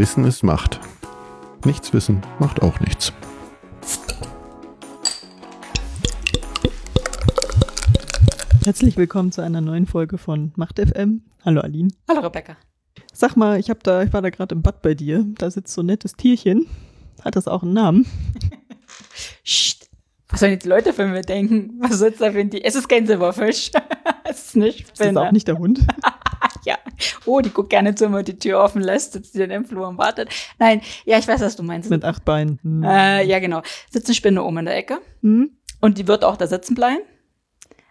Wissen ist Macht. Nichts wissen macht auch nichts. Herzlich willkommen zu einer neuen Folge von Macht FM. Hallo Aline. Hallo Rebecca. Sag mal, ich hab da, ich war da gerade im Bad bei dir. Da sitzt so ein nettes Tierchen. Hat das auch einen Namen? Psst. Was sollen jetzt die Leute von mir denken? Was sitzt da für ein Tier? Es ist kein Silberfisch. es ist nicht Ist das auch nicht der Hund? ja. Oh, die guckt gerne zu, wenn man die Tür offen lässt, sitzt die dann im Flur und wartet. Nein, ja, ich weiß, was du meinst. Mit acht Beinen. Hm. Äh, ja, genau. Sitzt eine Spinne oben in der Ecke. Hm? Und die wird auch da sitzen bleiben.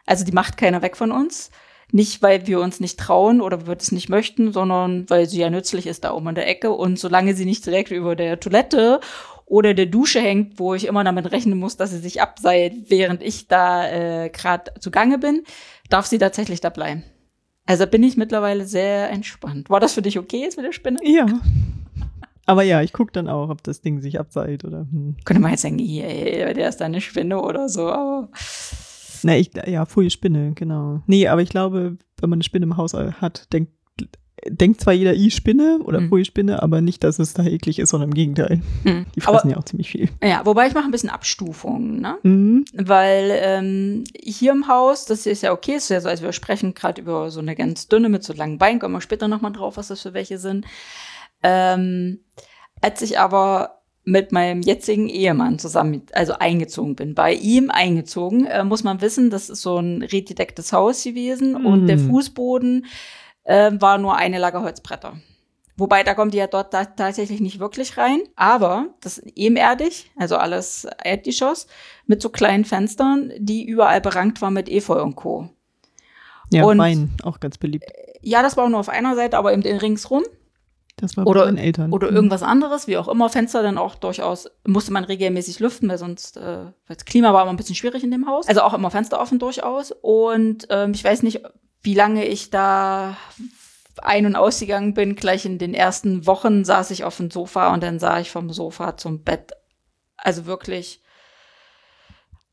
Also die macht keiner weg von uns. Nicht, weil wir uns nicht trauen oder wir es nicht möchten, sondern weil sie ja nützlich ist da oben in der Ecke. Und solange sie nicht direkt über der Toilette oder der Dusche hängt, wo ich immer damit rechnen muss, dass sie sich abseilt, während ich da äh, gerade zugange bin, darf sie tatsächlich da bleiben. Also bin ich mittlerweile sehr entspannt. War das für dich okay jetzt mit der Spinne? Ja. Aber ja, ich gucke dann auch, ob das Ding sich abseilt oder. Hm. Könnte man jetzt denken, ey, der ist eine Spinne oder so, aber Na, ich, ja, frühe Spinne, genau. Nee, aber ich glaube, wenn man eine Spinne im Haus hat, denkt, denkt zwar jeder, i Spinne oder Mhm. Spinne, aber nicht, dass es da eklig ist, sondern im Gegenteil. hm. Die aber fressen ja auch ziemlich viel. ja, wobei ich mache ein bisschen Abstufungen, ne? Mhm. Weil ähm, hier im Haus, das ist ja okay, ist ja so, also wir sprechen gerade über so eine ganz dünne mit so langen Beinen, kommen wir später nochmal drauf, was das für welche sind. Ähm, als ich aber mit meinem jetzigen Ehemann zusammen, also eingezogen bin, bei ihm eingezogen, äh, muss man wissen, das ist so ein redgedecktes Haus gewesen und der Mm. Fußboden äh, war nur eine Lagerholzbretter. Wobei, da kommt die ja dort ta tatsächlich nicht wirklich rein. Aber das ist ebenerdig, also alles Erdgeschoss, mit so kleinen Fenstern, die überall berankt waren mit Efeu und Co. Ja, Und- Wein, auch ganz beliebt. Ja, das war auch nur auf einer Seite, aber eben den ringsrum. Das war Oder- bei meinen Eltern. Oder Mhm. irgendwas anderes, wie auch immer. Fenster dann auch durchaus, musste man regelmäßig lüften, weil sonst, äh, weil das Klima war immer ein bisschen schwierig in dem Haus. Also auch immer Fenster offen durchaus. Und ähm, ich weiß nicht, wie lange ich da ein- und ausgegangen bin. Gleich in den ersten Wochen saß ich auf dem Sofa und dann sah ich vom Sofa zum Bett. Also wirklich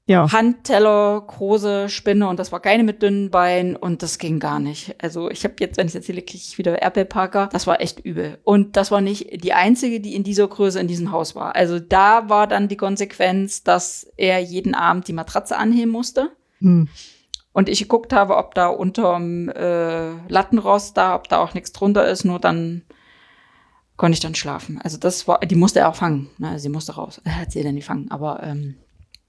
Ja, Handteller, große Spinne und das war keine mit dünnen Beinen und das ging gar nicht. Also ich habe jetzt, wenn ich erzähle, kriege ich wieder Erdbeerparker. Das war echt übel. Und das war nicht die einzige, die in dieser Größe in diesem Haus war. Also da war dann die Konsequenz, dass er jeden Abend die Matratze anheben musste. hm. Und ich geguckt habe, ob da unterm äh, Lattenrost da, ob da auch nichts drunter ist, nur dann konnte ich dann schlafen. Also das war, die musste er auch fangen. Ne? Also sie musste raus. Er hat sie dann nicht fangen, aber ähm,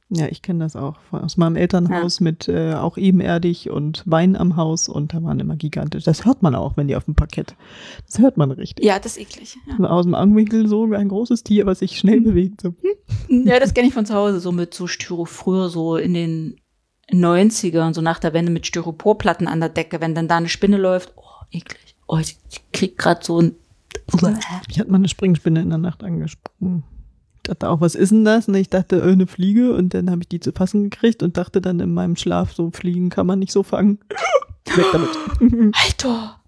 ja, ich kenne das auch aus meinem Elternhaus mit äh, auch ebenerdig und Wein am Haus und da waren immer gigantisch. Das hört man auch, wenn die auf dem Parkett. Das hört man richtig. ja, das ist eklig. Ja. Aus dem Augenwinkel so ein großes Tier, was sich schnell bewegt. So. Hm. Ja, das kenne ich von zu Hause, so mit so Styro, früher so in den 90ern, so nach der Wende mit Styroporplatten an der Decke, wenn dann da eine Spinne läuft, oh, eklig. Oh, ich krieg grad so ein, Ich hatte mal eine Springspinne in der Nacht angesprungen. Ich dachte auch, was ist denn das? Und ich dachte, eine Fliege. Und dann habe ich die zu fassen gekriegt und dachte dann in meinem Schlaf, so Fliegen kann man nicht so fangen. Weg damit. Alter.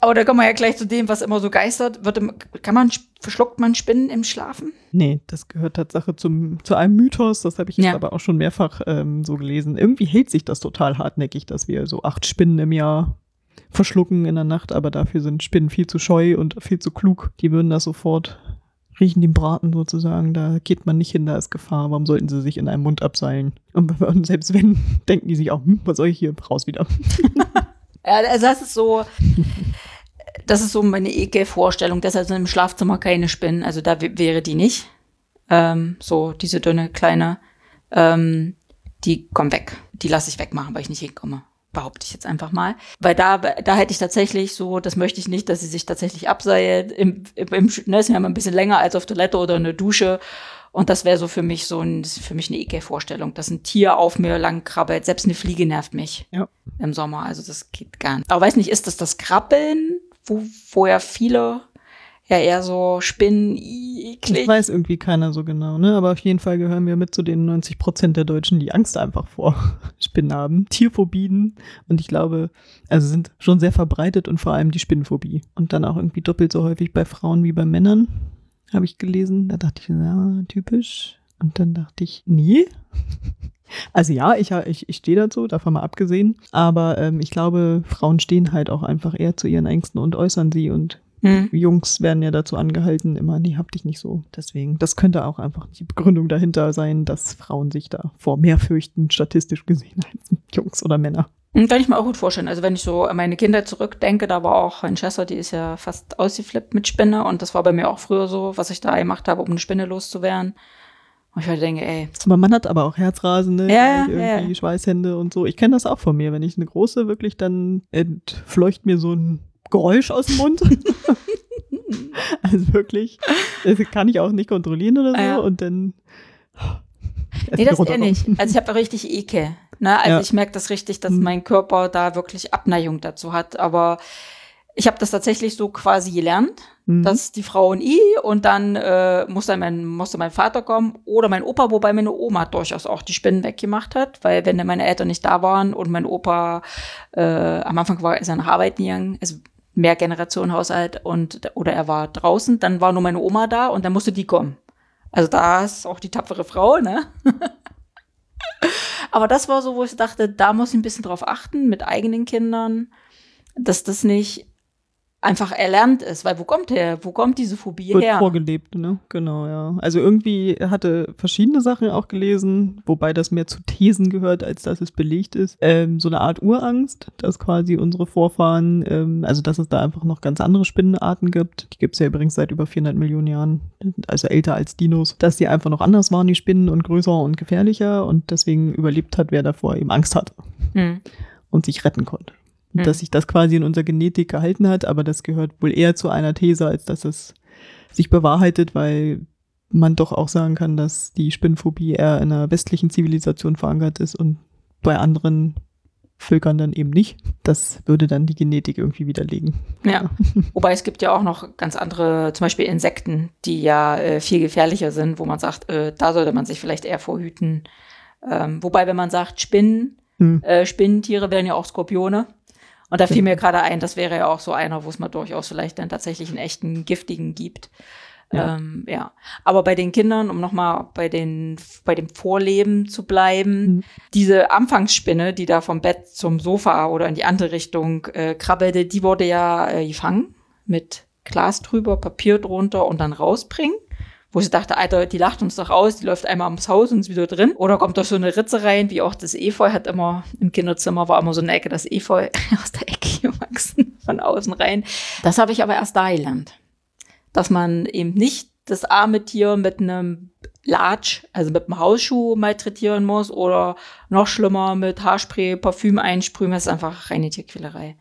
Aber da kommen wir ja gleich zu dem, was immer so geistert. Wird, im- kann man, verschluckt man Spinnen im Schlafen? Nee, das gehört Tatsache zum, zu einem Mythos. Das habe ich jetzt Ja. aber auch schon mehrfach ähm, so gelesen. Irgendwie hält sich das total hartnäckig, dass wir so acht Spinnen im Jahr verschlucken in der Nacht. Aber dafür sind Spinnen viel zu scheu und viel zu klug. Die würden das sofort riechen, den Braten sozusagen. Da geht man nicht hin, da ist Gefahr. Warum sollten sie sich in einem Mund abseilen? Und, selbst wenn, denken die sich auch, hm, was soll ich hier? Raus wieder. Ja, also das ist so, das ist so meine Ekelvorstellung. Deshalb sind im Schlafzimmer keine Spinnen. Also da wäre die nicht. Ähm, so diese dünne kleine, ähm, die kommen weg. Die lasse ich wegmachen, weil ich nicht hinkomme. Behaupte ich jetzt einfach mal. Weil da, da hätte ich tatsächlich so, das möchte ich nicht, dass sie sich tatsächlich abseilt. Im, im, im ne, ist ja immer ein bisschen länger als auf Toilette oder eine Dusche. Und das wäre so für mich so ein, für mich eine Ekelvorstellung, dass ein Tier auf mir lang krabbelt. Selbst eine Fliege nervt mich Ja. im Sommer. Also das geht gar nicht. Aber weiß nicht, ist das das Krabbeln, wo, wo ja viele ja eher so Spinnen, ih, Das eklig. weiß irgendwie keiner so genau, ne? Aber auf jeden Fall gehören wir mit zu den 90 Prozent der Deutschen, die Angst einfach vor Spinnen haben. Tierphobien. Und ich glaube, also sind schon sehr verbreitet und vor allem die Spinnenphobie. Und dann auch irgendwie doppelt so häufig bei Frauen wie bei Männern, habe ich gelesen. Da dachte ich, ja, typisch. Und dann dachte ich, nee. Also ja, ich, ich, ich stehe dazu, davon mal abgesehen. Aber ähm, ich glaube, Frauen stehen halt auch einfach eher zu ihren Ängsten und äußern sie. Und Hm. Jungs werden ja dazu angehalten, immer, nee, hab dich nicht so. Deswegen, das könnte auch einfach die Begründung dahinter sein, dass Frauen sich da vor mehr fürchten, statistisch gesehen, als Jungs oder Männer. Hm, Kann ich mir auch gut vorstellen. Also wenn ich so an meine Kinder zurückdenke, da war auch ein Schwester, die ist ja fast ausgeflippt mit Spinne und das war bei mir auch früher so, was ich da gemacht habe, um eine Spinne loszuwerden. Und ich heute denke, ey, Aber man hat aber auch Herzrasen, ne? Ja, Gleich ja, irgendwie Schweißhände und so. Ich kenne das auch von mir. Wenn ich eine große wirklich, dann entfleucht mir so ein Geräusch aus dem Mund. also wirklich, das kann ich auch nicht kontrollieren oder so. Ah, ja. Und dann. nee, das eher nicht. Also ich habe richtig Ekel. Ne? Also Ja. ich merke das richtig, dass Hm. mein Körper da wirklich Abneigung dazu hat. Aber ich habe das tatsächlich so quasi gelernt. Mhm. dass die Frau ein I und dann äh, muss dann mein, musste mein Vater kommen oder mein Opa, wobei meine Oma durchaus auch die Spinnen weggemacht hat, weil wenn meine Eltern nicht da waren und mein Opa äh, am Anfang war er nach Arbeiten gegangen, also mehr Generation Haushalt und oder er war draußen, dann war nur meine Oma da und dann musste die kommen. Also da ist auch die tapfere Frau, ne? Aber das war so, wo ich dachte, da muss ich ein bisschen drauf achten mit eigenen Kindern, dass das nicht einfach erlernt ist, weil wo kommt der, wo kommt diese Phobie Wird her? vorgelebt, ne? Genau, ja. Also irgendwie hatte verschiedene Sachen auch gelesen, wobei das mehr zu Thesen gehört, als dass es belegt ist. Ähm, so eine Art Urangst, dass quasi unsere Vorfahren, ähm, also dass es da einfach noch ganz andere Spinnenarten gibt. Die gibt es ja übrigens seit über 400 Millionen Jahren, also älter als Dinos, dass die einfach noch anders waren, die Spinnen, und größer und gefährlicher und deswegen überlebt hat, wer davor eben Angst hatte Hm. und sich retten konnte. Und Hm. dass sich das quasi in unserer Genetik gehalten hat, aber das gehört wohl eher zu einer These, als dass es sich bewahrheitet, weil man doch auch sagen kann, dass die Spinnphobie eher in einer westlichen Zivilisation verankert ist und bei anderen Völkern dann eben nicht. Das würde dann die Genetik irgendwie widerlegen. Ja. Wobei es gibt ja auch noch ganz andere, zum Beispiel Insekten, die ja äh, viel gefährlicher sind, wo man sagt, äh, da sollte man sich vielleicht eher vorhüten. Ähm, wobei, wenn man sagt Spinnen, Hm. äh, Spinnentiere wären ja auch Skorpione. Und da fiel mir gerade ein, das wäre ja auch so einer, wo es mal durchaus vielleicht dann tatsächlich einen echten giftigen gibt. Ja. Ähm, ja. Aber bei den Kindern, um nochmal bei den, bei dem Vorleben zu bleiben, Mhm. diese Anfangsspinne, die da vom Bett zum Sofa oder in die andere Richtung äh, krabbelte, die wurde ja äh, gefangen mit Glas drüber, Papier drunter und dann rausbringen. Wo ich dachte, Alter, die lacht uns doch aus, die läuft einmal ums Haus und ist wieder drin. Oder kommt da so eine Ritze rein, wie auch das Efeu hat immer, im Kinderzimmer war immer so eine Ecke, das Efeu aus der Ecke gewachsen, von außen rein. Das habe ich aber erst da gelernt. Dass man eben nicht das arme Tier mit einem Latsch, also mit einem Hausschuh malträtieren muss oder noch schlimmer mit Haarspray, Parfüm einsprühen, das ist einfach reine Tierquälerei.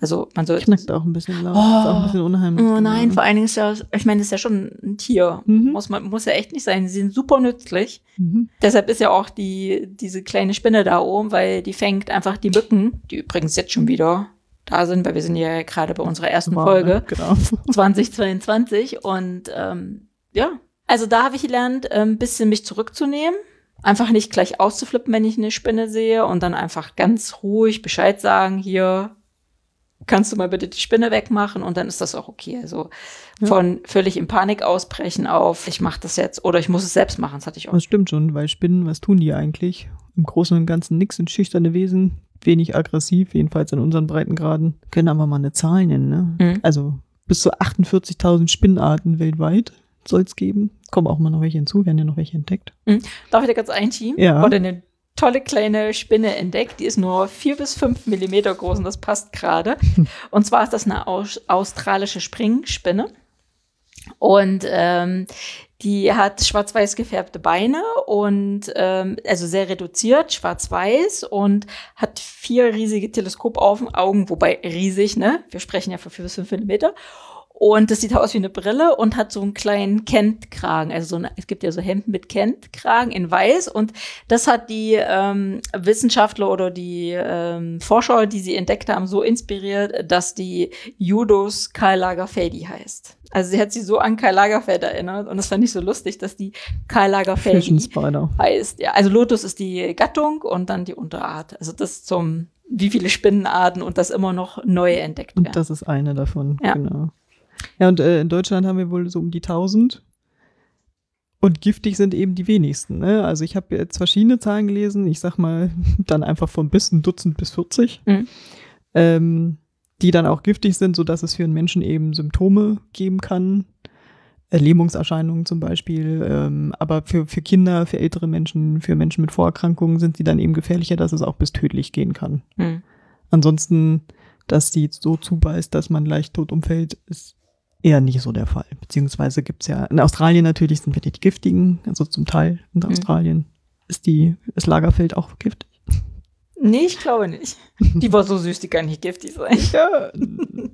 Also man soll. Knackt auch ein bisschen laut. Oh. ist auch ein bisschen unheimlich. Oh nein, genau. vor allen Dingen ist ja, ich meine, das ist ja schon ein Tier. Mhm. Muss man, muss ja echt nicht sein. Sie sind super nützlich. Mhm. Deshalb ist ja auch die, diese kleine Spinne da oben, weil die fängt einfach die Mücken, die übrigens jetzt schon wieder da sind, weil wir sind ja gerade bei unserer ersten Wow, Folge ne? Genau. 2022 und ähm, ja, also da habe ich gelernt, ein ähm, bisschen mich zurückzunehmen, einfach nicht gleich auszuflippen, wenn ich eine Spinne sehe und dann einfach ganz ruhig Bescheid sagen, hier kannst du mal bitte die Spinne wegmachen und dann ist das auch okay. Also Ja. von völlig in Panik ausbrechen auf, ich mache das jetzt oder ich muss es selbst machen, das hatte ich auch. Das stimmt schon, weil Spinnen, was tun die eigentlich? Im Großen und Ganzen nix, sind schüchterne Wesen, wenig aggressiv, jedenfalls in unseren Breitengraden. Können aber mal eine Zahl nennen, ne? Mhm. Also bis zu 48.000 Spinnenarten weltweit soll es geben. Kommen auch mal noch welche hinzu, werden ja noch welche entdeckt. Darf ich da ganz einschieben? Ja. Wurde eine tolle kleine Spinne entdeckt. Die ist nur vier bis fünf Millimeter groß und das passt gerade. Und zwar ist das eine aus australische Springspinne. Und ähm, die hat schwarz-weiß gefärbte Beine und ähm, also sehr reduziert, schwarz-weiß und hat vier riesige Teleskopaugen, wobei riesig, ne? Wir sprechen ja von vier bis fünf Millimeter. Und das sieht aus wie eine Brille und hat so einen kleinen Kent-Kragen. Also so eine, es gibt ja so Hemden mit Kent-Kragen in weiß. Und das hat die ähm, Wissenschaftler oder die ähm, Forscher, die sie entdeckt haben, so inspiriert, dass die Judos Karl Lagerfeldi heißt. Also sie hat sie so an Karl Lagerfeld erinnert. Und das fand ich so lustig, dass die Karl Lagerfeldi heißt. Ja, also Lotus ist die Gattung und dann die Unterart. Also das zum wie viele Spinnenarten und das immer noch neu entdeckt werden. Und das ist eine davon, Ja. genau. Ja, und äh, in Deutschland haben wir wohl so um die 1000. Und giftig sind eben die wenigsten. Ne? Also ich habe jetzt verschiedene Zahlen gelesen. Ich sag mal dann einfach von bis ein Dutzend bis 40. Mhm. Ähm, die dann auch giftig sind, sodass es für einen Menschen eben Symptome geben kann. Äh, Lähmungserscheinungen zum Beispiel. Ähm, aber für, für Kinder, für ältere Menschen, für Menschen mit Vorerkrankungen sind sie dann eben gefährlicher, dass es auch bis tödlich gehen kann. Hm. Ansonsten, dass die so zubeißt, dass man leicht tot umfällt, ist eher nicht so der Fall. Beziehungsweise gibt's ja, in Australien natürlich sind wir die giftigen, also zum Teil in Mhm. Australien ist die, das Lagerfeld auch giftig. Nee, ich glaube nicht. Die war so süß, die kann nicht giftig sein. Ja,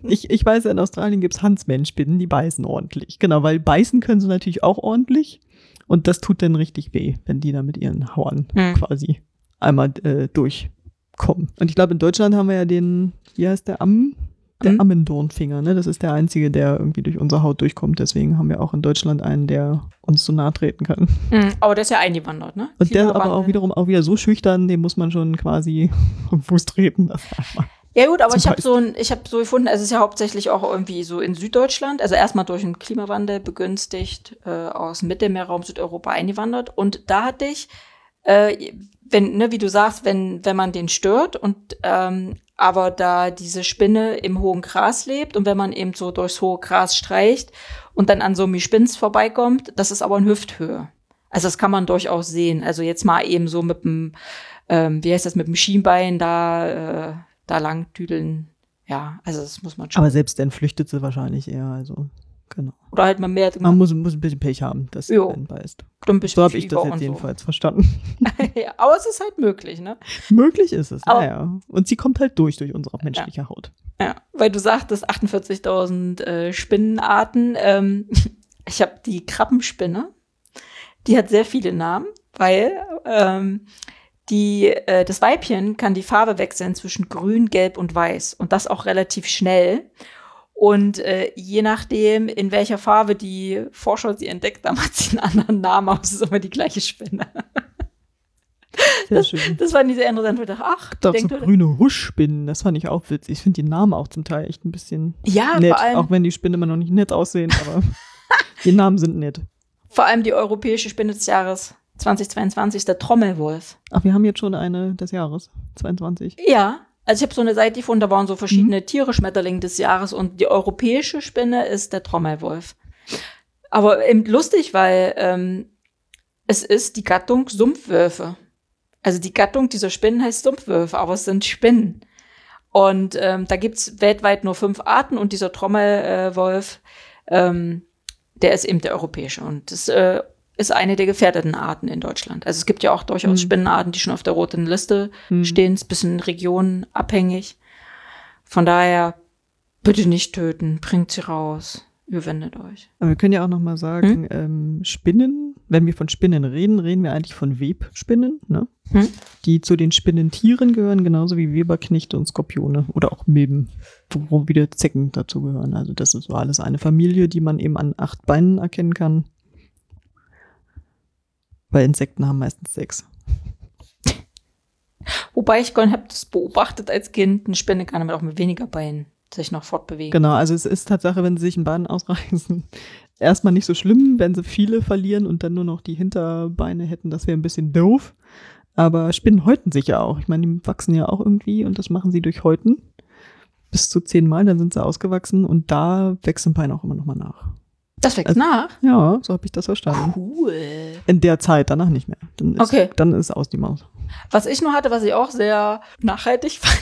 ich, ich weiß, in Australien gibt's Huntsman-Spinnen, die beißen ordentlich. Genau, weil beißen können sie natürlich auch ordentlich. Und das tut dann richtig weh, wenn die da mit ihren Hauern Hm. quasi einmal äh, durchkommen. Und ich glaube, in Deutschland haben wir ja den, wie heißt der Amm? Der Hm. Ammendornfinger, ne? Das ist der einzige, der irgendwie durch unsere Haut durchkommt. Deswegen haben wir auch in Deutschland einen, der uns so nahe treten kann. Hm, aber der ist ja eingewandert, ne? Und der ist aber auch wiederum auch wieder so schüchtern, dem muss man schon quasi am Fuß treten. Das Ja gut, aber ich habe so ein, ich habe so gefunden, also es ist ja hauptsächlich auch irgendwie so in Süddeutschland, also erstmal durch den Klimawandel begünstigt, äh, aus dem Mittelmeerraum Südeuropa eingewandert. Und da hatte ich, äh, wenn, ne, wie du sagst, wenn, wenn man den stört und ähm, aber da diese Spinne im hohen Gras lebt und wenn man eben so durchs hohe Gras streicht und dann an so einem Spins vorbeikommt, das ist aber in Hüfthöhe. Also das kann man durchaus sehen. Also jetzt mal eben so mit dem, ähm, wie heißt das, mit dem Schienbein da, äh, da lang düdeln. Ja, also das muss man schon. Aber selbst dann flüchtet sie wahrscheinlich eher. Also, genau. Oder halt mal mehr Man muss, muss ein bisschen Pech haben, dass Jo. dann beißt. bisschen So habe ich das jetzt so. jedenfalls verstanden. ja, aber es ist halt möglich, ne? Möglich ist es, Aber- naja. Und sie kommt halt durch, durch unsere menschliche Haut. Ja, weil du sagtest 48.000 äh, Spinnenarten. Ähm, ich habe die Krabbenspinne. Die hat sehr viele Namen, weil ähm, die, äh, das Weibchen kann die Farbe wechseln zwischen grün, gelb und weiß. Und das auch relativ schnell. Und äh, je nachdem, in welcher Farbe die Forscher sie entdeckt haben, hat sie einen anderen Namen, aber es ist immer die gleiche Spinne. Sehr schön. Das war diese interessant. Ich dachte, ach, Da so grüne Huschspinnen, das fand ich auch witzig. Ich finde die Namen auch zum Teil echt ein bisschen ja, nett, auch wenn die Spinnen immer noch nicht nett aussehen, aber die Namen sind nett. vor allem die europäische Spinne des Jahres 2022 ist der Trommelwolf. Ach, wir haben jetzt schon eine des Jahres, 22. Ja, also ich habe so eine Seite gefunden, da waren so verschiedene Mhm. Tiere, Schmetterlinge des Jahres und die europäische Spinne ist der Trommelwolf. Aber eben lustig, weil ähm, es ist die Gattung Sumpfwölfe. Also die Gattung dieser Spinnen heißt Sumpfwölfe, aber es sind Spinnen. Und ähm, da gibt's weltweit nur fünf Arten und dieser Trommelwolf, ähm, der ist eben der europäische. Und das äh, ist eine der gefährdeten Arten in Deutschland. Also es gibt ja auch durchaus Mhm. Spinnenarten, die schon auf der roten Liste Hm. stehen, ist ein bisschen regionabhängig. Von daher, bitte nicht töten, bringt sie raus, überwindet euch. Aber wir können ja auch noch mal Hm? sagen, ähm, Spinnen, wenn wir von Spinnen reden, reden wir eigentlich von Webspinnen, ne? Hm? die zu den Spinnentieren gehören, genauso wie Weberknechte und Skorpione oder auch Milben, wo wieder Zecken dazu gehören. Also das ist so alles eine Familie, die man eben an acht Beinen erkennen kann. Weil Insekten haben meistens sechs. Wobei ich habe das beobachtet als Kind, eine Spinne kann damit auch mit weniger Beinen sich noch fortbewegen. Genau, also es ist Tatsache, wenn sie sich ein Bein ausreißen, erstmal nicht so schlimm, wenn sie viele verlieren und dann nur noch die Hinterbeine hätten, das wäre ein bisschen doof. Aber Spinnen häuten sich ja auch. Ich meine, die wachsen ja auch irgendwie und das machen sie durch Häuten. Bis zu zehnmal, dann sind sie ausgewachsen und da wächst ein Bein auch immer nochmal nach. Das wächst Also- nach. Ja, so habe ich das verstanden. Cool. In der Zeit, danach nicht mehr. Dann ist, Okay. dann ist aus die Maus. Was ich nur hatte, was ich auch sehr nachhaltig fand,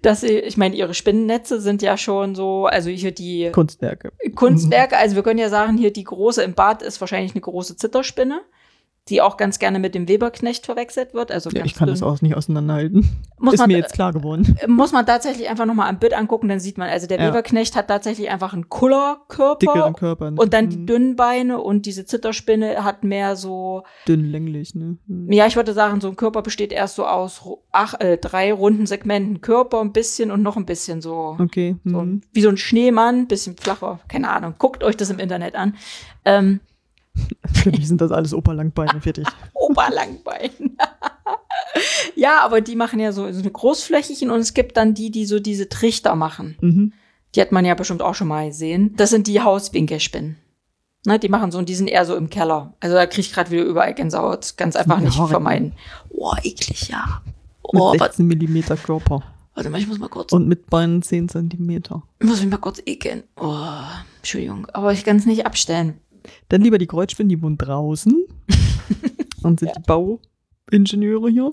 dass sie, ich meine, ihre Spinnennetze sind ja schon so, also hier die Kunstwerke. Kunstwerke, also wir können ja sagen, hier die große im Bad ist wahrscheinlich eine große Zitterspinne, die auch ganz gerne mit dem Weberknecht verwechselt wird. Also Ja, ich kann dünn. das auch nicht auseinanderhalten. Muss ist man, mir jetzt klar geworden. muss man tatsächlich einfach nochmal am Bild angucken, dann sieht man, also der Ja. Weberknecht hat tatsächlich einfach einen Kullerkörper Dickeren Körper. ne? und dann die Hm, dünnen Beine und diese Zitterspinne hat mehr so, Dünn, länglich, ne? Hm. ja, ich würde sagen, so ein Körper besteht erst so aus ach, äh, drei runden Segmenten Körper, ein bisschen und noch ein bisschen so, Okay. so hm. ein, wie so ein Schneemann, bisschen flacher, keine Ahnung. Guckt euch das im Internet an. Ähm, Für mich sind das alles Operlangbeine, fertig. Oberlangbein. ja, aber die machen ja so, so eine Großflächigen und es gibt dann die, die so diese Trichter machen. Mhm. Die hat man ja bestimmt auch schon mal gesehen. Das sind die Hauswinkelspinnen. Ne, die machen so und die sind eher so im Keller. Also da krieg ich gerade wieder überall Gänsehaut. Ganz einfach nicht Horror. vermeiden. Oh, eklig, ja. Mit Oh, was, 16 Millimeter Körper. Warte mal, ich muss mal kurz, Und mit Beinen 10 Zentimeter. ich muss mich mal kurz ekeln. Oh, Entschuldigung, aber ich kann es nicht abstellen. Dann lieber die Kreuzspinnen, die wohnen draußen und sind Ja. die Bauingenieure hier.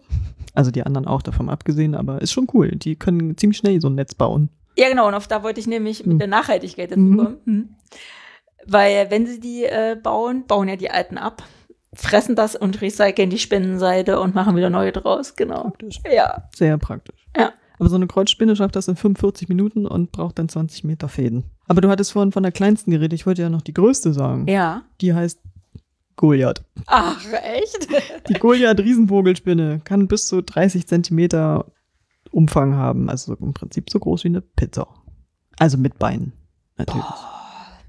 Also die anderen auch davon abgesehen, aber ist schon cool. Die können ziemlich schnell so ein Netz bauen. Ja, genau, und auf da wollte ich nämlich mit Hm. der Nachhaltigkeit dazu Mhm. kommen. Hm. Weil wenn sie die äh, bauen, bauen ja die alten ab, fressen das und recyceln die Spinnenseide und machen wieder neue draus, genau. Praktisch. Ja. Sehr praktisch. Ja. Aber so eine Kreuzspinne schafft das in 45 Minuten und braucht dann 20 Meter Fäden. Aber du hattest vorhin von der kleinsten geredet. Ich wollte ja noch die größte sagen. Ja. Die heißt Goliath. Ach, echt? Die Goliath-Riesenvogelspinne kann bis zu 30 Zentimeter Umfang haben. Also im Prinzip so groß wie eine Pizza. Also mit Beinen. Natürlich.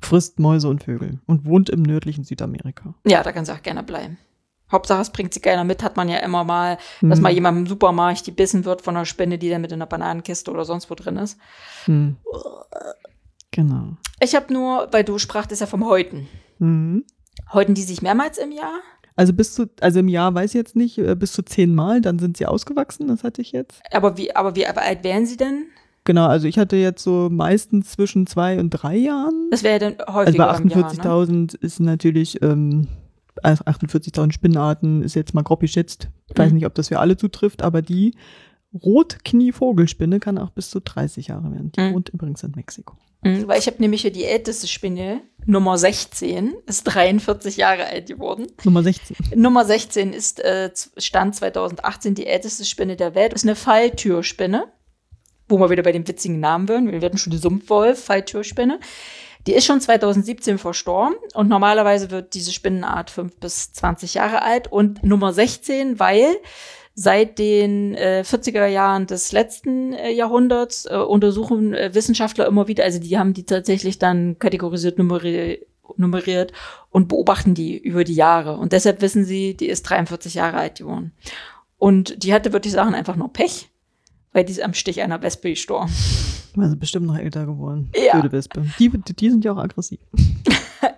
Frisst Mäuse und Vögel und wohnt im nördlichen Südamerika. Ja, da kann sie auch gerne bleiben. Hauptsache, es bringt sie keiner mit, hat man ja immer mal, dass Hm. mal jemand im Supermarkt gebissen wird von einer Spinne, die dann mit in einer Bananenkiste oder sonst wo drin ist. Hm. Genau. Ich habe nur, weil du sprachtest ja vom Häuten. Mhm. Häuten die sich mehrmals im Jahr? Also bis zu, also im Jahr weiß ich jetzt nicht, äh, bis zu zehnmal, dann sind sie ausgewachsen, das hatte ich jetzt. Aber wie, aber wie alt wären sie denn? Genau, also ich hatte jetzt so meistens zwischen zwei und drei Jahren. Das wäre ja dann Also häufiger bei im Jahr, ne? 48.000 ist natürlich, ähm, also 48.000 Spinnenarten ist jetzt mal grob geschätzt. Ich weiß Mhm. nicht, ob das für alle zutrifft, aber die Rotknie-Vogelspinne kann auch bis zu 30 Jahre werden. Die Mhm. wohnt übrigens in Mexiko. Mhm, weil ich habe nämlich hier die älteste Spinne, Nummer 16, ist 43 Jahre alt geworden. Nummer 16. Nummer 16 ist äh, Stand 2018 die älteste Spinne der Welt. Ist eine Falltürspinne, wo wir wieder bei dem witzigen Namen wären. Wir hatten schon die Sumpfwolf, Falltürspinne. Die ist schon 2017 verstorben und normalerweise wird diese Spinnenart 5 bis 20 Jahre alt und Nummer 16, weil seit den äh, 40er Jahren des letzten äh, Jahrhunderts äh, untersuchen äh, Wissenschaftler immer wieder, also die haben die tatsächlich dann kategorisiert, nummeri nummeriert und beobachten die über die Jahre. Und deshalb wissen sie, die ist 43 Jahre alt geworden. Und die hatte, würde ich sagen, einfach nur Pech, weil die ist am Stich einer Wespe gestorben. Also bestimmt noch älter geworden. Ja. Blöde Wespe. Die, die sind ja auch aggressiv.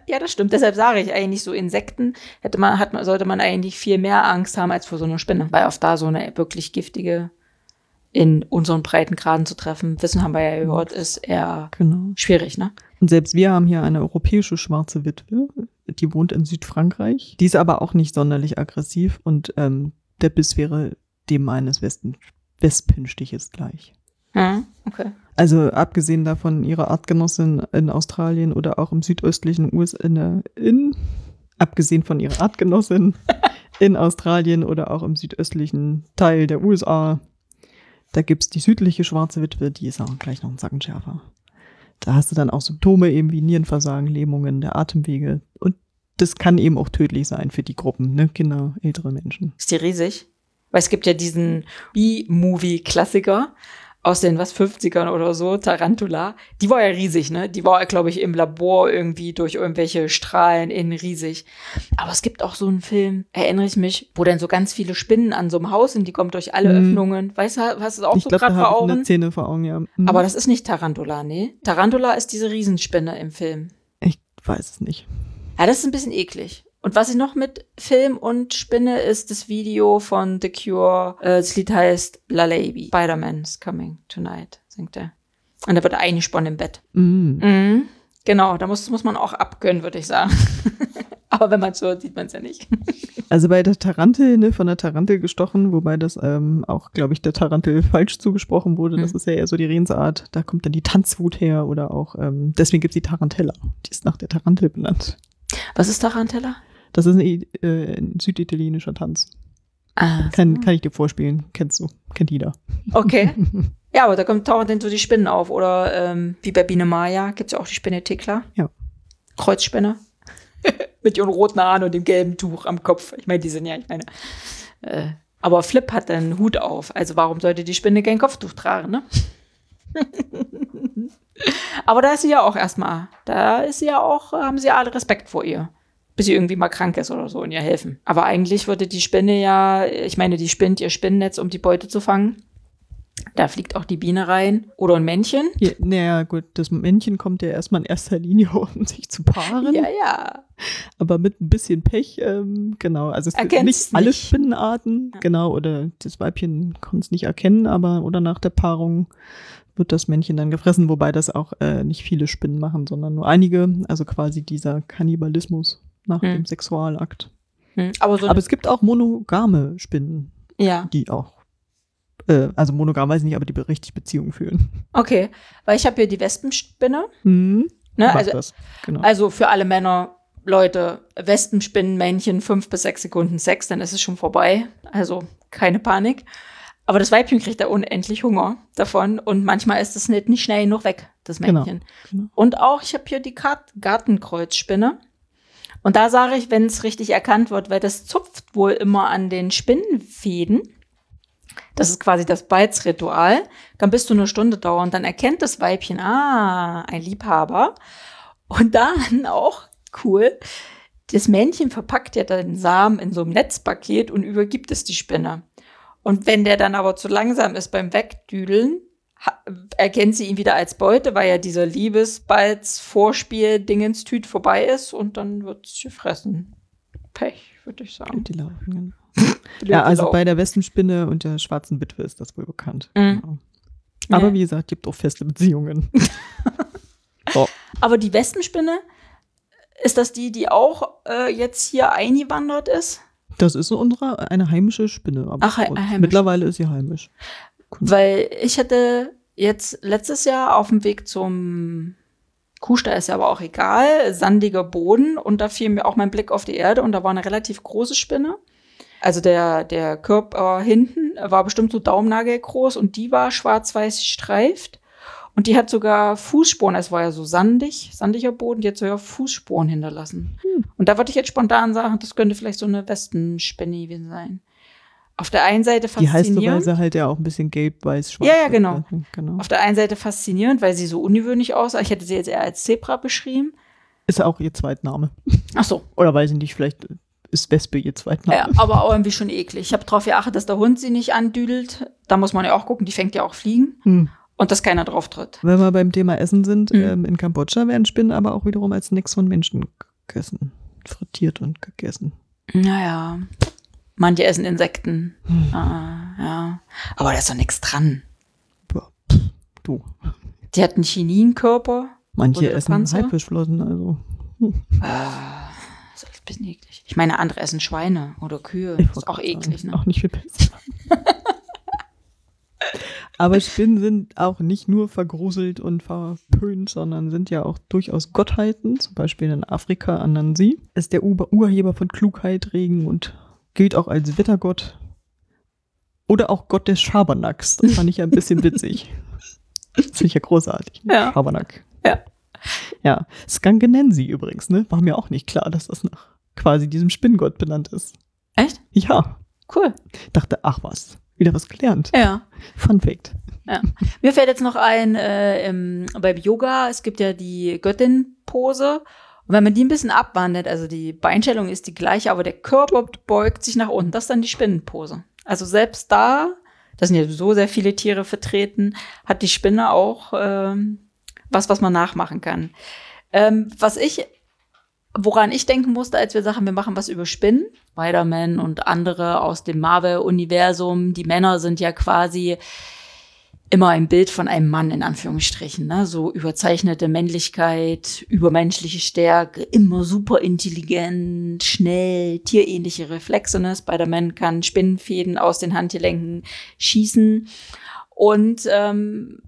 Ja, das stimmt. Deshalb sage ich eigentlich so Insekten hätte man, hat man, sollte man eigentlich viel mehr Angst haben als vor so einer Spinne, weil auf da so eine wirklich giftige in unseren Breitengraden zu treffen, wissen haben wir ja gehört, ist eher Genau. schwierig, ne? Und selbst wir haben hier eine europäische schwarze Witwe, die wohnt in Südfrankreich. Die ist aber auch nicht sonderlich aggressiv und ähm, der Biss wäre dem eines Westen Wespenstiches gleich. Ja, okay. Also abgesehen davon ihre Artgenossin in Australien oder auch im südöstlichen USA, in, in abgesehen von ihrer Artgenossin in Australien oder auch im südöstlichen Teil der USA, da gibt's die südliche schwarze Witwe, die ist auch gleich noch ein Zacken schärfer. Da hast du dann auch Symptome eben wie Nierenversagen, Lähmungen der Atemwege und das kann eben auch tödlich sein für die Gruppen, ne? Kinder, ältere Menschen. Ist die riesig? Weil es gibt ja diesen B-Movie-Klassiker aus den, was, 50ern oder so, Tarantula. Die war ja riesig, ne? Die war, glaube ich, im Labor irgendwie durch irgendwelche Strahlen innen riesig. Aber es gibt auch so einen Film, erinnere ich mich, wo dann so ganz viele Spinnen an so einem Haus sind, die kommen durch alle Mhm. Öffnungen. Weißt du, hast du es auch ich so gerade vor Augen? eine Szene vor Augen, ja. Mhm. Aber das ist nicht Tarantula, nee. Tarantula ist diese Riesenspinne im Film. ich weiß es nicht. Ja, das ist ein bisschen eklig. Und was ich noch mit Film und Spinne ist das Video von The Cure. Äh, das Lied heißt La Lady. Spider-Man's coming tonight, singt er. Und da wird eingesponnen im Bett. Mhm. Mhm. Genau, da muss, muss man auch abgönnen, würde ich sagen. Aber wenn man es hört, sieht man es ja nicht. Also bei der Tarantel, ne, von der Tarantel gestochen, wobei das ähm, auch, glaube ich, der Tarantel falsch zugesprochen wurde. Das Mhm. ist ja eher so die Redensart. Da kommt dann die Tanzwut her oder auch, ähm, deswegen gibt's die Tarantella. Die ist nach der Tarantel benannt. Was ist Tarantella? Das ist ein, äh, ein süditalienischer Tanz. Ah, Kann, kann ich dir vorspielen. Kennst du. Kennt jeder. okay. Ja, aber da kommt tauchen dann so die Spinnen auf. Oder ähm, wie bei Biene Maya gibt's ja auch die Spinne Thekla. Ja. Kreuzspinne. Mit ihren roten Haaren und dem gelben Tuch am Kopf. Ich meine, die sind ja, ich meine. Äh, aber Flip hat dann einen Hut auf. Also warum sollte die Spinne kein Kopftuch tragen, ne? aber da ist sie ja auch erstmal. Da ist sie ja auch, haben sie ja alle Respekt vor ihr. Bis sie irgendwie mal krank ist oder so und ihr helfen. Aber eigentlich würde die Spinne ja, ich meine, die spinnt ihr Spinnennetz, um die Beute zu fangen. Da fliegt auch die Biene rein oder ein Männchen. Ja, naja, gut, das Männchen kommt ja erstmal in erster Linie, um sich zu paaren. Ja, ja. Aber mit ein bisschen Pech, ähm, genau. Also es sind Erkennt's nicht alle nicht. Spinnenarten, Ja. genau, oder das Weibchen kann es nicht erkennen, aber oder nach der Paarung wird das Männchen dann gefressen, wobei das auch äh, nicht viele Spinnen machen, sondern nur einige. Also quasi dieser Kannibalismus nach Hm. dem Sexualakt. Hm, Aber so, Aber es gibt auch monogame Spinnen, ja, die auch, äh, also monogam weiß ich nicht, aber die richtig Beziehungen führen. okay. Weil ich habe hier die Wespenspinne. Hm. Ne? Also. Genau. also für alle Männer, Leute, Wespenspinnenmännchen, fünf bis sechs Sekunden Sex, dann ist es schon vorbei. Also keine Panik. Aber das Weibchen kriegt da unendlich Hunger davon und manchmal ist das nicht, nicht schnell genug weg, das Genau. Männchen. Genau. Und auch, ich habe hier die Gartenkreuzspinne. Und da sage ich, wenn es richtig erkannt wird, weil das zupft wohl immer an den Spinnenfäden. Das ist quasi das Beizritual. Kann bis zu eine Stunde dauern. Dann erkennt das Weibchen, ah, ein Liebhaber. Und dann auch cool, das Männchen verpackt ja den Samen in so einem Netzpaket und übergibt es die Spinne. Und wenn der dann aber zu langsam ist beim Wegdüdeln, erkennt sie ihn wieder als Beute, weil ja dieser Liebesbalz-Vorspiel-Dingenstüt vorbei ist und dann wird es gefressen. Pech, würde ich sagen. Die laufen, genau. Ja, also bei der Wespenspinne und der schwarzen Witwe ist das wohl bekannt. Mhm. Genau. Aber Ja. wie gesagt, gibt auch feste Beziehungen. so. Aber die Wespenspinne, ist das die, die auch äh, jetzt hier eingewandert ist? Das ist unsere eine heimische Spinne. Aber Ach, heimisch. mittlerweile ist sie heimisch. Weil ich hatte jetzt letztes Jahr auf dem Weg zum Kuhstall ist ja aber auch egal, sandiger Boden und da fiel mir auch mein Blick auf die Erde und da war eine relativ große Spinne. Also der, der Körper hinten war bestimmt so daumennagelgroß und die war schwarz-weiß gestreift und die hat sogar Fußspuren, es war ja so sandig, sandiger Boden, die hat sogar Fußspuren hinterlassen. Hm. Und da würde ich jetzt spontan sagen, das könnte vielleicht so eine Westenspinne gewesen sein. Auf der einen Seite Die heißt so, weil faszinierend. sie halt ja auch ein bisschen gelb, weiß, schwarz Ja, ja, genau. genau. Auf der einen Seite faszinierend, weil sie so ungewöhnlich aussah. Ich hätte sie jetzt eher als Zebra beschrieben. Ist ja auch ihr Zweitname. Ach so. Oder weiß ich nicht, vielleicht ist Wespe ihr Zweitname. Ja, aber auch irgendwie schon eklig. Ich habe darauf geachtet, dass der Hund sie nicht andüdelt. Da muss man ja auch gucken, die fängt ja auch Fliegen. Hm. Und dass keiner drauf tritt. Wenn wir beim Thema Essen sind, Mhm. ähm, in Kambodscha werden Spinnen aber auch wiederum als Snacks von Menschen gegessen. Frittiert und gegessen. Naja, manche essen Insekten. Hm. Ah, ja. Aber da ist doch nichts dran. Du. Die hat einen Chininkörper. Manche essen? Haifischflossen, also. Ah, ist alles ein bisschen eklig. Ich meine, andere essen Schweine oder Kühe. Ich Ist auch eklig, sagen, ne? Auch nicht viel besser. Aber Spinnen sind auch nicht nur vergruselt und verpönt, sondern sind ja auch durchaus Gottheiten. Zum Beispiel in Afrika Anansi ist der Ur Urheber von Klugheit, Regen und gilt auch als Wettergott. Oder auch Gott des Schabernacks. Das fand ich ja ein bisschen witzig. Das finde ich ja großartig. ne? Ja. Schabernack. Ja. Ja. Skangenensi übrigens, ne? War mir auch nicht klar, dass das nach quasi diesem Spinnengott benannt ist. Echt? Ja. Cool. Dachte, ach was, wieder was gelernt. Ja. Fun Fact. Mir fällt jetzt noch ein, äh, im, beim Yoga, es gibt ja die Göttin-Pose. Und wenn man die ein bisschen abwandelt, also die Beinstellung ist die gleiche, aber der Körper beugt sich nach unten. Das ist dann die Spinnenpose. Also selbst da, da sind ja so sehr viele Tiere vertreten, hat die Spinne auch ähm, was, was man nachmachen kann. Ähm, was ich, woran ich denken musste, als wir sagen, wir machen was über Spinnen, Spider-Man und andere aus dem Marvel-Universum, die Männer sind ja quasi immer ein Bild von einem Mann in Anführungsstrichen, ne? so überzeichnete Männlichkeit, übermenschliche Stärke, immer super intelligent, schnell, tierähnliche Reflexe. Ne? Spider-Man kann Spinnenfäden aus den Handgelenken schießen und ähm,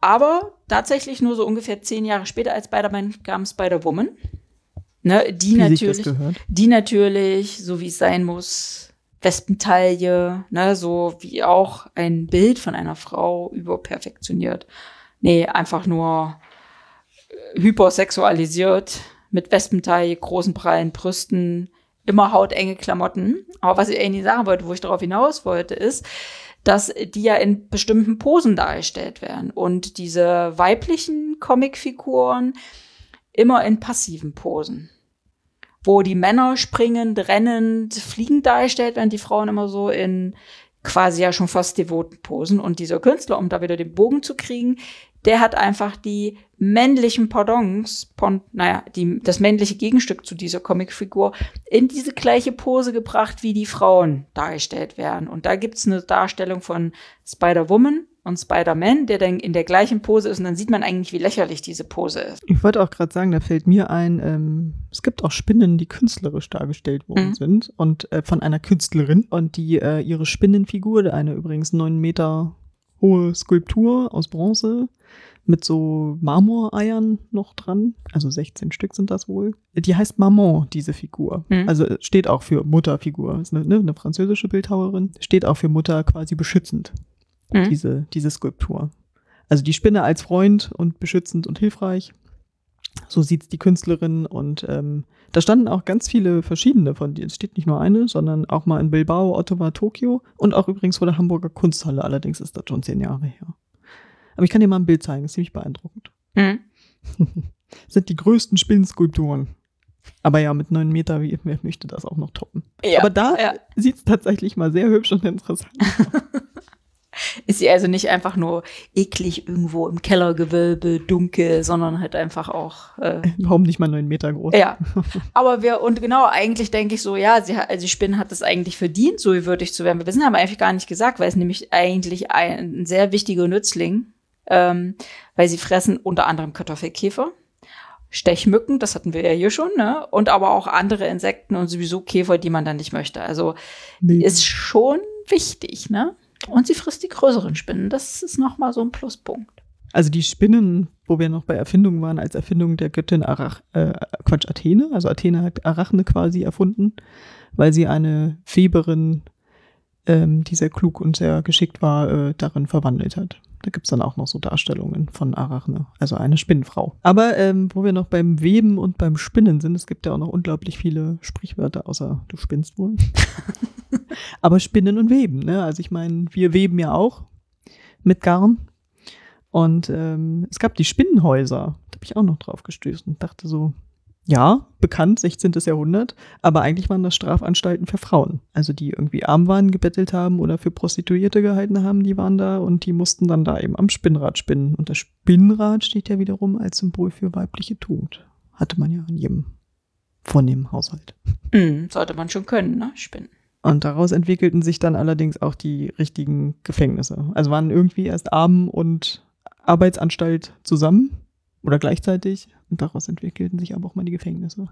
aber tatsächlich nur so ungefähr zehn Jahre später als Spider-Man kam Spider-Woman. Ne, die natürlich, die natürlich, so wie es sein muss, Wespentaille, ne, so wie auch ein Bild von einer Frau überperfektioniert. Nee, einfach nur äh, hypersexualisiert mit Wespentaille, großen prallen Brüsten, immer hautenge Klamotten. Aber was ich eigentlich sagen wollte, wo ich darauf hinaus wollte, ist, dass die ja in bestimmten Posen dargestellt werden und diese weiblichen Comicfiguren immer in passiven Posen wo die Männer springend, rennend, fliegend dargestellt werden, die Frauen immer so in quasi ja schon fast devoten Posen. Und dieser Künstler, um da wieder den Bogen zu kriegen, der hat einfach die männlichen Pardons, pon, naja, die, das männliche Gegenstück zu dieser Comicfigur in diese gleiche Pose gebracht, wie die Frauen dargestellt werden. Und da gibt's eine Darstellung von Spider-Woman und Spider-Man, der dann in der gleichen Pose ist. Und dann sieht man eigentlich, wie lächerlich diese Pose ist. Ich wollte auch gerade sagen, da fällt mir ein, ähm, es gibt auch Spinnen, die künstlerisch dargestellt worden Mhm. sind und äh, von einer Künstlerin und die äh, ihre Spinnenfigur, eine übrigens neun Meter hohe Skulptur aus Bronze mit so Marmoreiern noch dran, also 16 Stück sind das wohl. Die heißt Maman, diese Figur. Mhm. Also äh, steht auch für Mutterfigur, ist eine, ne, eine französische Bildhauerin, steht auch für Mutter quasi beschützend Mhm. diese, diese Skulptur. Also die Spinne als Freund und beschützend und hilfreich. So sieht's die Künstlerin und ähm, da standen auch ganz viele verschiedene von denen. Es steht nicht nur eine, sondern auch mal in Bilbao, Ottawa, Tokio und auch übrigens vor der Hamburger Kunsthalle. Allerdings ist das schon zehn Jahre her. Aber ich kann dir mal ein Bild zeigen, ist ziemlich beeindruckend. Mhm. Sind die größten Spinnenskulpturen. Aber ja, mit neun Meter, wie, wer möchte das auch noch toppen? Ja, Aber da ja. sieht's tatsächlich mal sehr hübsch und interessant ist sie also nicht einfach nur eklig irgendwo im Kellergewölbe, dunkel, sondern halt einfach auch äh, Warum nicht mal neun Meter groß? Ja, aber wir, und genau, eigentlich denke ich so, ja, sie hat, also die Spinne hat es eigentlich verdient, so würdig zu werden. Wir wissen, haben eigentlich gar nicht gesagt, weil es nämlich eigentlich ein, ein sehr wichtiger Nützling, ähm, weil sie fressen unter anderem Kartoffelkäfer, Stechmücken, das hatten wir ja hier schon, ne? Und aber auch andere Insekten und sowieso Käfer, die man dann nicht möchte. Also Nee. ist schon wichtig, ne? Und sie frisst die größeren Spinnen. Das ist nochmal so ein Pluspunkt. Also die Spinnen, wo wir noch bei Erfindungen waren, als Erfindung der Göttin Arach, äh, Quatsch, Athene. Also Athene hat Arachne quasi erfunden, weil sie eine Weberin, ähm, die sehr klug und sehr geschickt war, äh, darin verwandelt hat. Da gibt's dann auch noch so Darstellungen von Arachne, also eine Spinnenfrau. Aber ähm, wo wir noch beim Weben und beim Spinnen sind, es gibt ja auch noch unglaublich viele Sprichwörter, außer du spinnst wohl. Aber Spinnen und Weben, ne? Also ich meine, wir weben ja auch mit Garn. Und ähm, es gab die Spinnenhäuser. Da habe ich auch noch drauf gestoßen und dachte so, ja, bekannt, 16. Jahrhundert, aber eigentlich waren das Strafanstalten für Frauen. Also die irgendwie arm waren, gebettelt haben oder für Prostituierte gehalten haben, die waren da und die mussten dann da eben am Spinnrad spinnen. Und das Spinnrad steht ja wiederum als Symbol für weibliche Tugend. Hatte man ja in jedem vornehmen Haushalt. Mhm, sollte man schon können, ne? Spinnen. Und daraus entwickelten sich dann allerdings auch die richtigen Gefängnisse. Also waren irgendwie erst Armen und Arbeitsanstalt zusammen oder gleichzeitig. Und daraus entwickelten sich aber auch mal die Gefängnisse.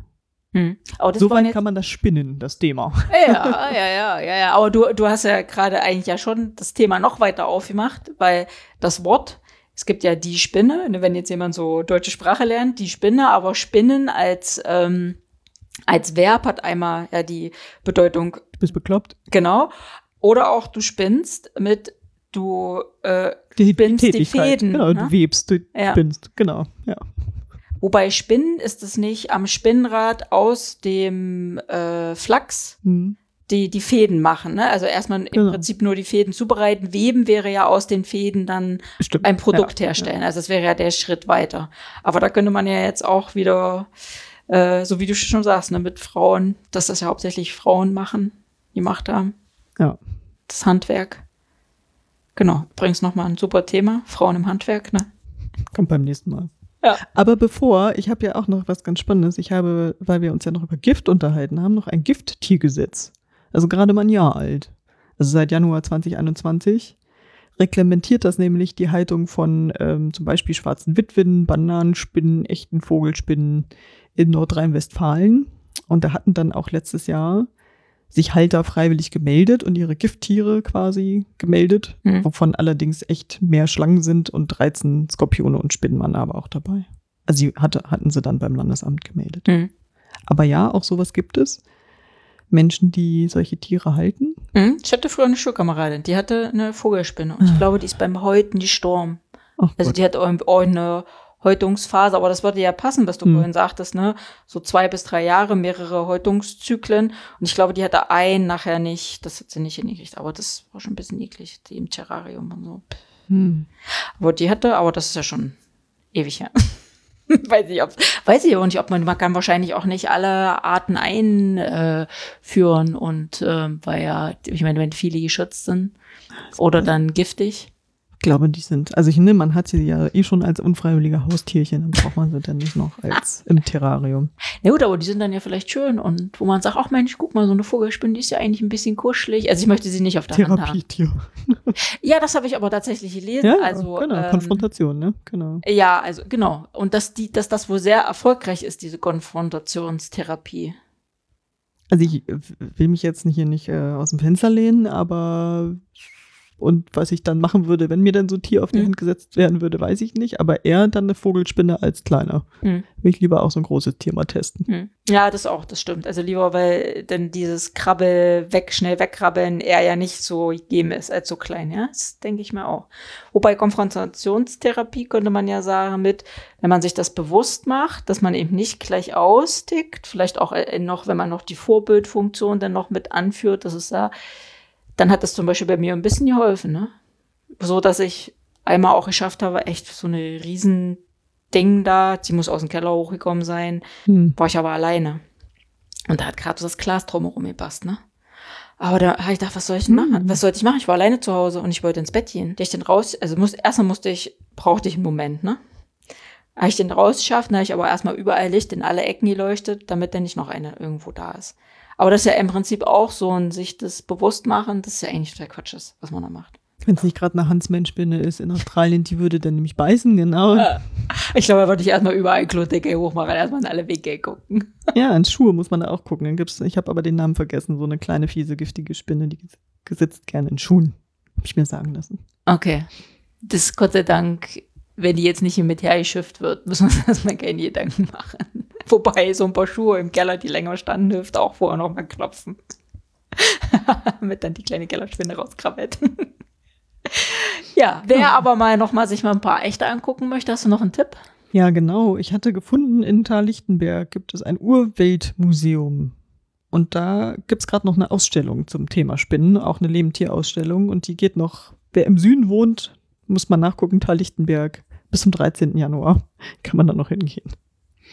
Das so weit kann man das spinnen, das Thema. Ja, ja, ja, ja, ja. Aber du, du hast ja gerade eigentlich ja schon das Thema noch weiter aufgemacht, weil das Wort, es gibt ja die Spinne, ne, wenn jetzt jemand so deutsche Sprache lernt, die Spinne, aber Spinnen als, ähm, als Verb hat einmal ja die Bedeutung Du bist bekloppt. genau. Oder auch du spinnst mit du äh, Die, Spinnst die Tätigkeit. Fäden, Genau, ne? du webst, du Ja. spinnst. Genau, ja. Wobei Spinnen ist es nicht am Spinnrad aus dem äh, Flachs Hm. die, die Fäden machen. Ne? Also erstmal im Genau. Prinzip nur die Fäden zubereiten. Weben wäre ja aus den Fäden dann Stimmt. ein Produkt ja, herstellen. Also das wäre ja der Schritt weiter. Aber da könnte man ja jetzt auch wieder, äh, so wie du schon sagst, ne, mit Frauen, dass das ja hauptsächlich Frauen machen, gemacht haben. Ja. Das Handwerk. Genau. Übrigens nochmal ein super Thema. Frauen im Handwerk, ne? Kommt beim nächsten Mal. Aber bevor, ich habe ja auch noch was ganz Spannendes. Ich habe, weil wir uns ja noch über Gift unterhalten haben, noch ein Gifttiergesetz. Also gerade mal ein Jahr alt. Also seit Januar 2021 reglementiert das nämlich die Haltung von ähm, zum Beispiel schwarzen Witwen, Bananenspinnen, echten Vogelspinnen in Nordrhein-Westfalen. Und da hatten dann auch letztes Jahr sich Halter freiwillig gemeldet und ihre Gifttiere quasi gemeldet, Mhm. wovon allerdings echt mehr Schlangen sind und 13 Skorpione und Spinnen waren aber auch dabei. Also sie hatte, hatten sie dann beim Landesamt gemeldet. Mhm. Aber ja, auch sowas gibt es. Menschen, die solche Tiere halten. Mhm. Ich hatte früher eine Schulkameradin, die hatte eine Vogelspinne. Und ich glaube, die ist beim Häuten gestorben. Ach Also Gott. die hat auch eine Häutungsphase, aber das würde ja passen, was du Hm. vorhin sagtest, ne? So zwei bis drei Jahre, mehrere Häutungszyklen. Und ich glaube, die hatte einen nachher nicht, das hat sie nicht hingekriegt, aber das war schon ein bisschen eklig, die im Terrarium und so. Hm. Aber die hatte, aber das ist ja schon ewig her. weiß ich, ob, weiß ich auch nicht, ob man, man kann wahrscheinlich auch nicht alle Arten einführen äh, und äh, weil ja, ich meine, wenn viele geschützt sind oder dann giftig. Ich glaube, die sind, also ich nehme, man hat sie ja eh schon als unfreiwillige Haustierchen, dann braucht man sie dann nicht noch als im Terrarium. Na gut, aber die sind dann ja vielleicht schön und wo man sagt, ach Mensch, guck mal, so eine Vogelspinne, die ist ja eigentlich ein bisschen kuschelig. Also ich möchte sie nicht auf der Hand haben. Therapietier. Ja, das habe ich aber tatsächlich gelesen. Ja, also, genau, ähm, Konfrontation, ne? Genau. Ja, also genau. Und dass die, dass das wohl sehr erfolgreich ist, diese Konfrontationstherapie. Also ich will mich jetzt hier nicht äh, aus dem Fenster lehnen, aber und was ich dann machen würde, wenn mir dann so ein Tier auf die Mhm. Hand gesetzt werden würde, weiß ich nicht. Aber eher dann eine Vogelspinne als kleiner. Hm. Will ich lieber auch so ein großes Tier mal testen. Hm. Ja, das auch, das stimmt. Also lieber, weil denn dieses Krabbel weg, schnell wegkrabbeln eher ja nicht so gegeben ist als so klein, ja. Das denke ich mir auch. Wobei Konfrontationstherapie könnte man ja sagen mit, wenn man sich das bewusst macht, dass man eben nicht gleich austickt, vielleicht auch äh, noch, wenn man noch die Vorbildfunktion dann noch mit anführt, das ist da, dann hat das zum Beispiel bei mir ein bisschen geholfen, ne? So, dass ich einmal auch geschafft habe, echt so eine riesen Ding da, die muss aus dem Keller hochgekommen sein, Hm. war ich aber alleine. Und da hat gerade so das Glas drumherum gepasst, ne? Aber da habe ich gedacht, was soll ich denn Hm. machen? Was sollte ich machen? Ich war alleine zu Hause und ich wollte ins Bett gehen. Da ich den raus, also muss, erstmal musste ich, brauchte ich einen Moment, ne? Habe ich den rausgeschafft, dann habe ich aber erstmal überall Licht in alle Ecken geleuchtet, damit dann nicht noch eine irgendwo da ist. Aber das ist ja im Prinzip auch so ein sich das bewusst machen, das ist ja eigentlich total Quatsch ist, was man da macht. Wenn es nicht gerade eine Huntsman-Spinne ist in Australien, die würde dann nämlich beißen, genau. Ich glaube, da würde ich erstmal überall Klodecke hochmachen, erstmal in alle Wege gucken. Ja, an Schuhe muss man da auch gucken. Dann gibt's, ich habe aber den Namen vergessen, so eine kleine, fiese, giftige Spinne, die sitzt gerne in Schuhen. Hab ich mir sagen lassen. Okay. Das ist Gott sei Dank, wenn die jetzt nicht mit hergeschifft wird, müssen wir uns erstmal keine Gedanken machen. Wobei so ein paar Schuhe im Keller, die länger standen, hilft auch vorher noch mal klopfen. Damit dann die kleine Kellerspinne rauskrabbelt. ja, wer aber mal noch mal sich mal ein paar echte angucken möchte, hast du noch einen Tipp? Ja, genau. Ich hatte gefunden, in Thal-Lichtenberg gibt es ein Urweltmuseum. Und da gibt's gerade noch eine Ausstellung zum Thema Spinnen, auch eine Lebendtierausstellung. Und die geht noch, wer im Süden wohnt, muss man nachgucken, Thal-Lichtenberg. Bis zum 13. Januar kann man da noch hingehen.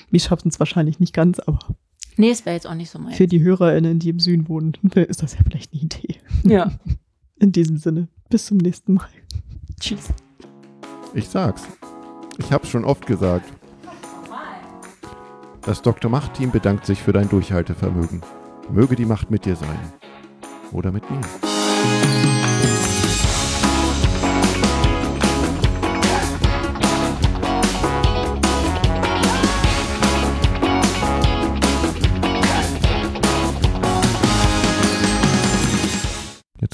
Wir schaffen es wahrscheinlich nicht ganz, aber Nee, es wäre jetzt auch nicht so mein. für die HörerInnen, die im Süden wohnen, ist das ja vielleicht eine Idee. Ja. In diesem Sinne, bis zum nächsten Mal. Tschüss. Ich sag's. Ich hab's schon oft gesagt. Das Dr. Macht-Team bedankt sich für dein Durchhaltevermögen. Möge die Macht mit dir sein. Oder mit mir.